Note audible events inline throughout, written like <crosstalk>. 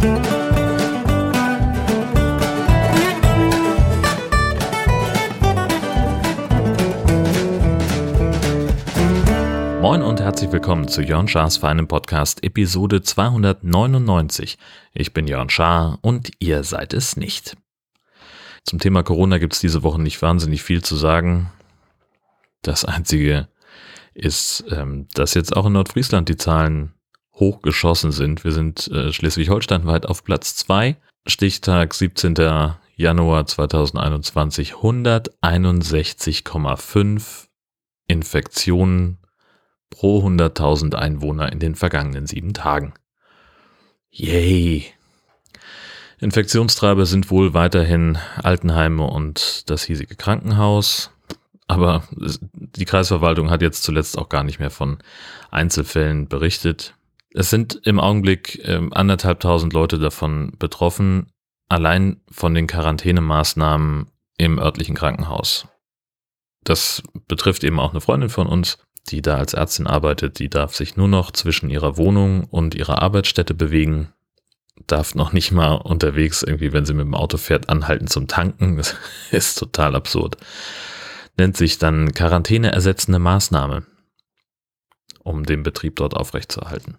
Moin und herzlich willkommen zu Jörn Schars Feinem Podcast Episode 299. Ich bin Jörn Schaar und ihr seid es nicht. Zum Thema Corona gibt es diese Woche nicht wahnsinnig viel zu sagen. Das Einzige ist, ähm, dass jetzt auch in Nordfriesland die Zahlen hochgeschossen sind. Wir sind äh, Schleswig-Holstein weit auf Platz 2. Stichtag 17. Januar 2021 161,5 Infektionen pro 100.000 Einwohner in den vergangenen sieben Tagen. Yay! Infektionstreiber sind wohl weiterhin Altenheime und das hiesige Krankenhaus. Aber die Kreisverwaltung hat jetzt zuletzt auch gar nicht mehr von Einzelfällen berichtet. Es sind im Augenblick äh, anderthalbtausend Leute davon betroffen, allein von den Quarantänemaßnahmen im örtlichen Krankenhaus. Das betrifft eben auch eine Freundin von uns, die da als Ärztin arbeitet, die darf sich nur noch zwischen ihrer Wohnung und ihrer Arbeitsstätte bewegen, darf noch nicht mal unterwegs irgendwie, wenn sie mit dem Auto fährt, anhalten zum Tanken. Das <laughs> ist total absurd. Nennt sich dann Quarantäne ersetzende Maßnahme, um den Betrieb dort aufrechtzuerhalten.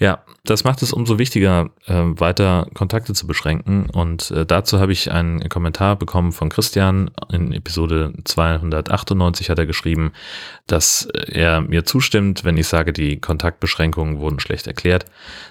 Ja, das macht es umso wichtiger, äh, weiter Kontakte zu beschränken. Und äh, dazu habe ich einen Kommentar bekommen von Christian. In Episode 298 hat er geschrieben, dass er mir zustimmt, wenn ich sage, die Kontaktbeschränkungen wurden schlecht erklärt.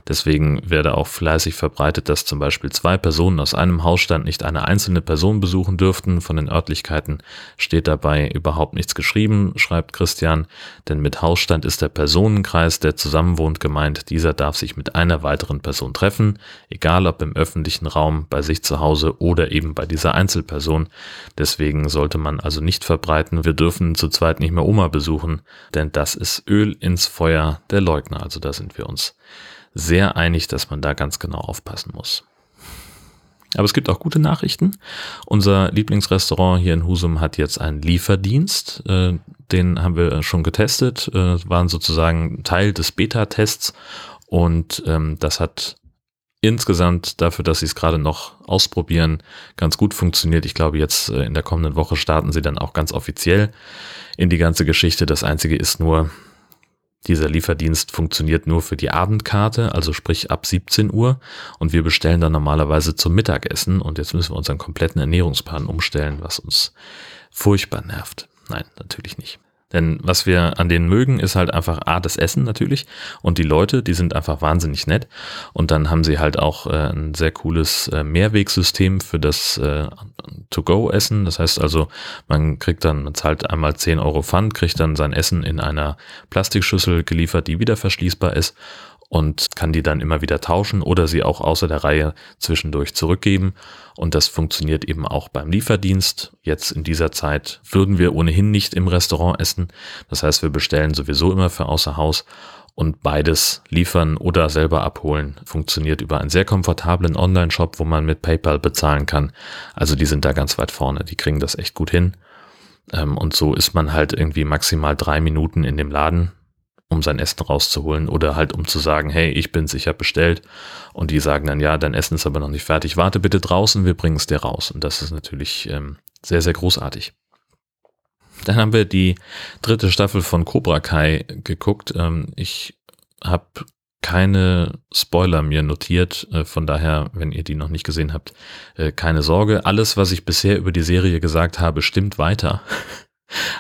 Deswegen werde auch fleißig verbreitet, dass zum Beispiel zwei Personen aus einem Hausstand nicht eine einzelne Person besuchen dürften. Von den Örtlichkeiten steht dabei überhaupt nichts geschrieben, schreibt Christian. Denn mit Hausstand ist der Personenkreis, der zusammenwohnt, gemeint. Dieser darf sich mit einer weiteren Person treffen, egal ob im öffentlichen Raum, bei sich zu Hause oder eben bei dieser Einzelperson. Deswegen sollte man also nicht verbreiten, wir dürfen zu zweit nicht mehr Oma besuchen, denn das ist Öl ins Feuer der Leugner. Also da sind wir uns sehr einig, dass man da ganz genau aufpassen muss. Aber es gibt auch gute Nachrichten. Unser Lieblingsrestaurant hier in Husum hat jetzt einen Lieferdienst. Äh, den haben wir schon getestet, äh, waren sozusagen Teil des Beta-Tests und ähm, das hat insgesamt dafür, dass sie es gerade noch ausprobieren, ganz gut funktioniert. Ich glaube, jetzt äh, in der kommenden Woche starten sie dann auch ganz offiziell in die ganze Geschichte. Das Einzige ist nur, dieser Lieferdienst funktioniert nur für die Abendkarte, also sprich ab 17 Uhr. Und wir bestellen dann normalerweise zum Mittagessen. Und jetzt müssen wir unseren kompletten Ernährungsplan umstellen, was uns furchtbar nervt. Nein, natürlich nicht. Denn was wir an denen mögen, ist halt einfach A, das Essen natürlich und die Leute, die sind einfach wahnsinnig nett. Und dann haben sie halt auch äh, ein sehr cooles äh, Mehrwegsystem für das äh, To-Go-Essen. Das heißt also, man kriegt dann, man zahlt einmal 10 Euro Pfand, kriegt dann sein Essen in einer Plastikschüssel geliefert, die wieder verschließbar ist und kann die dann immer wieder tauschen oder sie auch außer der Reihe zwischendurch zurückgeben. Und das funktioniert eben auch beim Lieferdienst. Jetzt in dieser Zeit würden wir ohnehin nicht im Restaurant essen. Das heißt, wir bestellen sowieso immer für außer Haus und beides liefern oder selber abholen funktioniert über einen sehr komfortablen Online-Shop, wo man mit PayPal bezahlen kann. Also die sind da ganz weit vorne, die kriegen das echt gut hin. Ähm, und so ist man halt irgendwie maximal drei Minuten in dem Laden um sein Essen rauszuholen oder halt um zu sagen, hey, ich bin sicher bestellt und die sagen dann, ja, dein Essen ist aber noch nicht fertig, warte bitte draußen, wir bringen es dir raus und das ist natürlich ähm, sehr, sehr großartig. Dann haben wir die dritte Staffel von Cobra Kai geguckt. Ähm, ich habe keine Spoiler mir notiert, äh, von daher, wenn ihr die noch nicht gesehen habt, äh, keine Sorge. Alles, was ich bisher über die Serie gesagt habe, stimmt weiter. <laughs>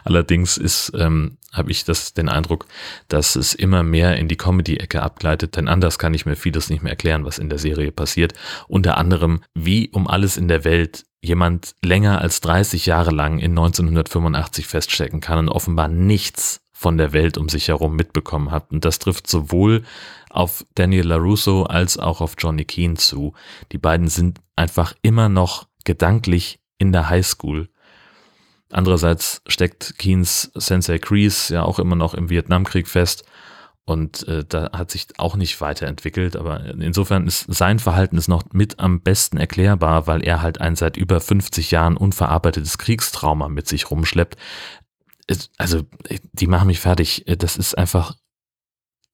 Allerdings ist, ähm, habe ich das den Eindruck, dass es immer mehr in die Comedy-Ecke abgleitet, denn anders kann ich mir vieles nicht mehr erklären, was in der Serie passiert. Unter anderem, wie um alles in der Welt jemand länger als 30 Jahre lang in 1985 feststecken kann und offenbar nichts von der Welt um sich herum mitbekommen hat. Und das trifft sowohl auf Daniel LaRusso als auch auf Johnny Keane zu. Die beiden sind einfach immer noch gedanklich in der Highschool Andererseits steckt Keens Sensei Kreese ja auch immer noch im Vietnamkrieg fest und äh, da hat sich auch nicht weiterentwickelt. Aber insofern ist sein Verhalten ist noch mit am besten erklärbar, weil er halt ein seit über 50 Jahren unverarbeitetes Kriegstrauma mit sich rumschleppt. Also, die machen mich fertig. Das ist einfach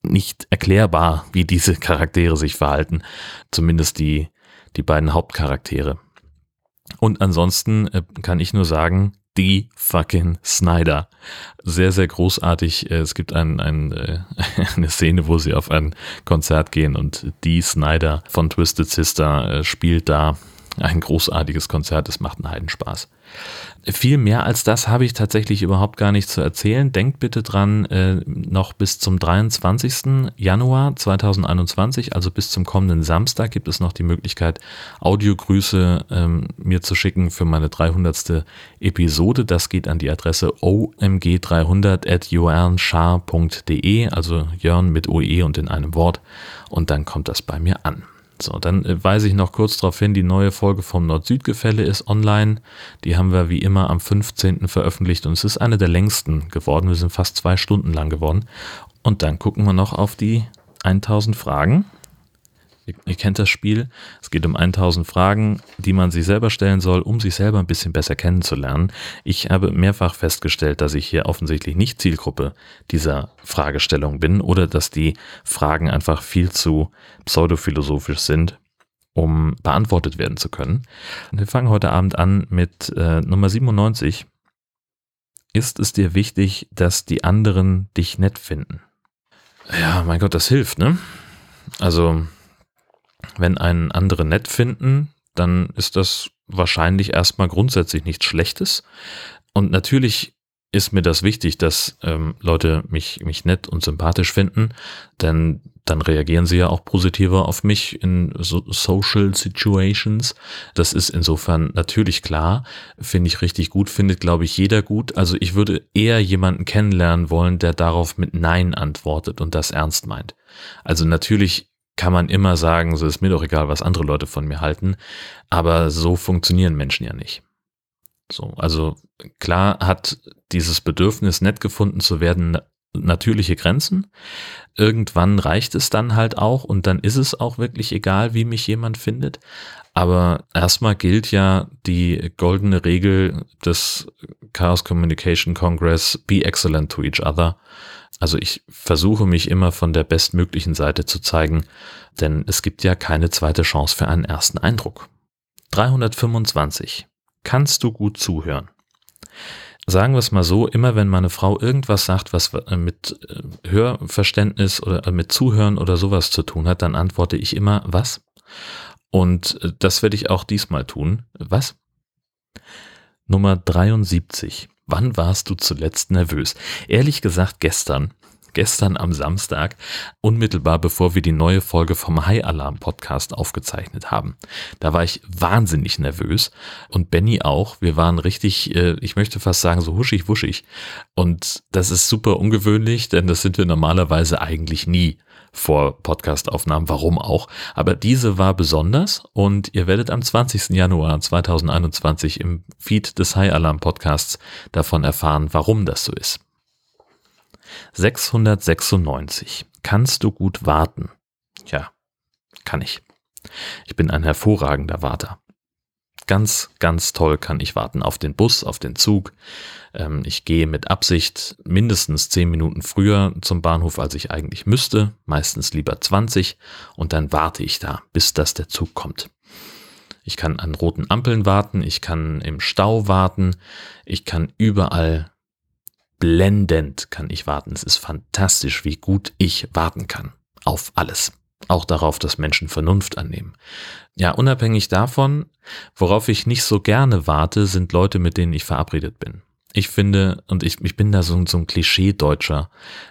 nicht erklärbar, wie diese Charaktere sich verhalten. Zumindest die, die beiden Hauptcharaktere. Und ansonsten äh, kann ich nur sagen, die fucking Snyder. Sehr, sehr großartig. Äh, es gibt ein, ein, äh, <laughs> eine Szene, wo sie auf ein Konzert gehen und die Snyder von Twisted Sister spielt da ein großartiges Konzert. Es macht einen Heidenspaß. Viel mehr als das habe ich tatsächlich überhaupt gar nicht zu erzählen. Denkt bitte dran, äh, noch bis zum 23. Januar 2021, also bis zum kommenden Samstag, gibt es noch die Möglichkeit, Audiogrüße ähm, mir zu schicken für meine 300. Episode. Das geht an die Adresse omg300 at jörnschar.de, also Jörn mit OE und in einem Wort. Und dann kommt das bei mir an. So, dann äh, weise ich noch kurz darauf hin, die neue Folge vom Nord-Süd-Gefälle ist online. Die haben wir wie immer am 15. veröffentlicht und es ist eine der längsten geworden. Wir sind fast zwei Stunden lang geworden. Und dann gucken wir noch auf die 1000 Fragen. Ihr, ihr, kennt das Spiel. Es geht um 1000 Fragen, die man sich selber stellen soll, um sich selber ein bisschen besser kennenzulernen. Ich habe mehrfach festgestellt, dass ich hier offensichtlich nicht Zielgruppe dieser Fragestellung bin oder dass die Fragen einfach viel zu pseudophilosophisch sind, um beantwortet werden zu können. wir fangen heute Abend an mit äh, Nummer 97. Ist es dir wichtig, dass die anderen dich nett finden? Ja, mein Gott, das hilft, ne? Also, wenn einen andere nett finden, dann ist das wahrscheinlich erstmal grundsätzlich nichts Schlechtes. Und natürlich ist mir das wichtig, dass ähm, Leute mich, mich nett und sympathisch finden, denn dann reagieren sie ja auch positiver auf mich in so Social Situations. Das ist insofern natürlich klar, finde ich richtig gut, findet glaube ich jeder gut. Also ich würde eher jemanden kennenlernen wollen, der darauf mit Nein antwortet und das ernst meint. Also natürlich kann man immer sagen, so ist mir doch egal, was andere Leute von mir halten. Aber so funktionieren Menschen ja nicht. So, also klar hat dieses Bedürfnis, nett gefunden zu werden, natürliche Grenzen. Irgendwann reicht es dann halt auch und dann ist es auch wirklich egal, wie mich jemand findet. Aber erstmal gilt ja die goldene Regel des Chaos Communication Congress, be excellent to each other. Also ich versuche mich immer von der bestmöglichen Seite zu zeigen, denn es gibt ja keine zweite Chance für einen ersten Eindruck. 325. Kannst du gut zuhören? Sagen wir es mal so, immer wenn meine Frau irgendwas sagt, was äh, mit äh, Hörverständnis oder äh, mit Zuhören oder sowas zu tun hat, dann antworte ich immer, was? Und das werde ich auch diesmal tun. Was? Nummer 73. Wann warst du zuletzt nervös? Ehrlich gesagt gestern. Gestern am Samstag, unmittelbar bevor wir die neue Folge vom High Alarm Podcast aufgezeichnet haben. Da war ich wahnsinnig nervös und Benny auch. Wir waren richtig, äh, ich möchte fast sagen, so huschig wuschig. Und das ist super ungewöhnlich, denn das sind wir normalerweise eigentlich nie vor Podcastaufnahmen, warum auch. Aber diese war besonders und ihr werdet am 20. Januar 2021 im Feed des High Alarm Podcasts davon erfahren, warum das so ist. 696. Kannst du gut warten? Ja, kann ich. Ich bin ein hervorragender Warter. Ganz, ganz toll kann ich warten auf den Bus, auf den Zug. Ähm, ich gehe mit Absicht mindestens 10 Minuten früher zum Bahnhof, als ich eigentlich müsste, meistens lieber 20 und dann warte ich da, bis das der Zug kommt. Ich kann an roten Ampeln warten, ich kann im Stau warten, ich kann überall blendend kann ich warten. Es ist fantastisch, wie gut ich warten kann. Auf alles. Auch darauf, dass Menschen Vernunft annehmen. Ja, unabhängig davon, worauf ich nicht so gerne warte, sind Leute, mit denen ich verabredet bin ich finde, und ich, ich bin da so, so ein Klischee-Deutscher,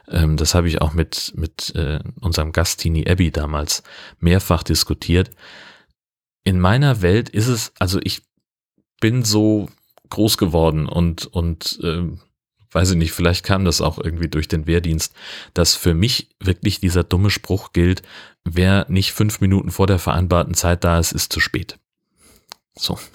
ähm, das habe ich auch mit, mit äh, unserem Gast Tini Abbey damals mehrfach diskutiert. In meiner Welt ist es, also ich bin so groß geworden und, und äh, weiß ich nicht, vielleicht kam das auch irgendwie durch den Wehrdienst, dass für mich wirklich dieser dumme Spruch gilt, wer nicht fünf Minuten vor der vereinbarten Zeit da ist, ist zu spät. So. <laughs>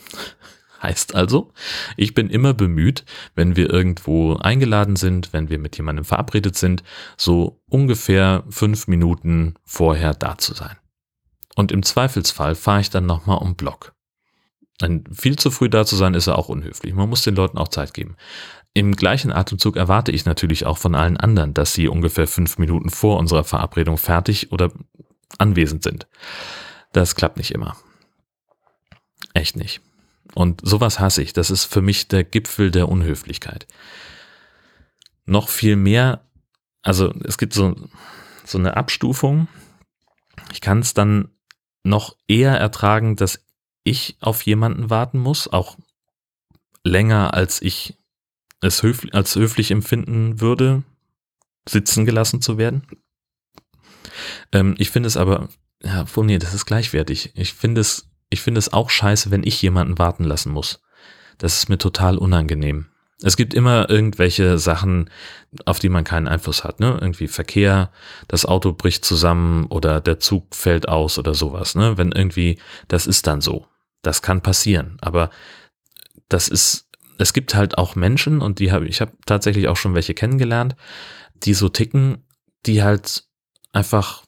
Heißt also, ich bin immer bemüht, wenn wir irgendwo eingeladen sind, wenn wir mit jemandem verabredet sind, so ungefähr fünf Minuten vorher da zu sein. Und im Zweifelsfall fahre ich dann nochmal um Block. Denn viel zu früh da zu sein, ist ja auch unhöflich. Man muss den Leuten auch Zeit geben. Im gleichen Atemzug erwarte ich natürlich auch von allen anderen, dass sie ungefähr fünf Minuten vor unserer Verabredung fertig oder anwesend sind. Das klappt nicht immer. Echt nicht. Und sowas hasse ich. Das ist für mich der Gipfel der Unhöflichkeit. Noch viel mehr, also es gibt so, so eine Abstufung. Ich kann es dann noch eher ertragen, dass ich auf jemanden warten muss, auch länger als ich es höflich, als höflich empfinden würde, sitzen gelassen zu werden. Ähm, ich finde es aber, ja, oh nee, das ist gleichwertig. Ich finde es, ich finde es auch scheiße, wenn ich jemanden warten lassen muss. Das ist mir total unangenehm. Es gibt immer irgendwelche Sachen, auf die man keinen Einfluss hat, ne? Irgendwie Verkehr, das Auto bricht zusammen oder der Zug fällt aus oder sowas, ne? Wenn irgendwie, das ist dann so. Das kann passieren. Aber das ist es gibt halt auch Menschen und die habe ich habe tatsächlich auch schon welche kennengelernt, die so ticken, die halt einfach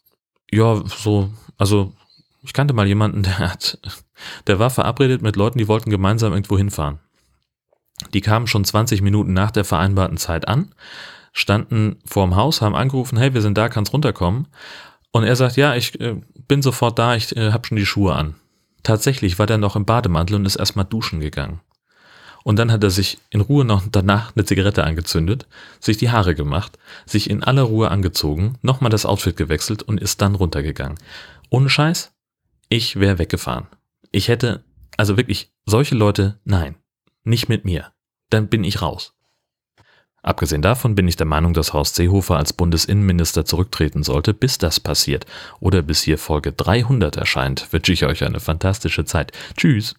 ja so also ich kannte mal jemanden, <laughs> der hat der war verabredet mit Leuten, die wollten gemeinsam irgendwo hinfahren. Die kamen schon 20 Minuten nach der vereinbarten Zeit an, standen vorm Haus, haben angerufen, hey, wir sind da, kannst runterkommen. Und er sagt, ja, ich äh, bin sofort da, ich äh, habe schon die Schuhe an. Tatsächlich war der noch im Bademantel und ist erstmal duschen gegangen. Und dann hat er sich in Ruhe noch danach eine Zigarette angezündet, sich die Haare gemacht, sich in aller Ruhe angezogen, nochmal das Outfit gewechselt und ist dann runtergegangen. Ohne Scheiß, ich wäre weggefahren. Ich hätte, also wirklich, solche Leute, nein, nicht mit mir. Dann bin ich raus. Abgesehen davon bin ich der Meinung, dass Horst Seehofer als Bundesinnenminister zurücktreten sollte, bis das passiert oder bis hier Folge 300 erscheint, wünsche ich euch eine fantastische Zeit. Tschüss.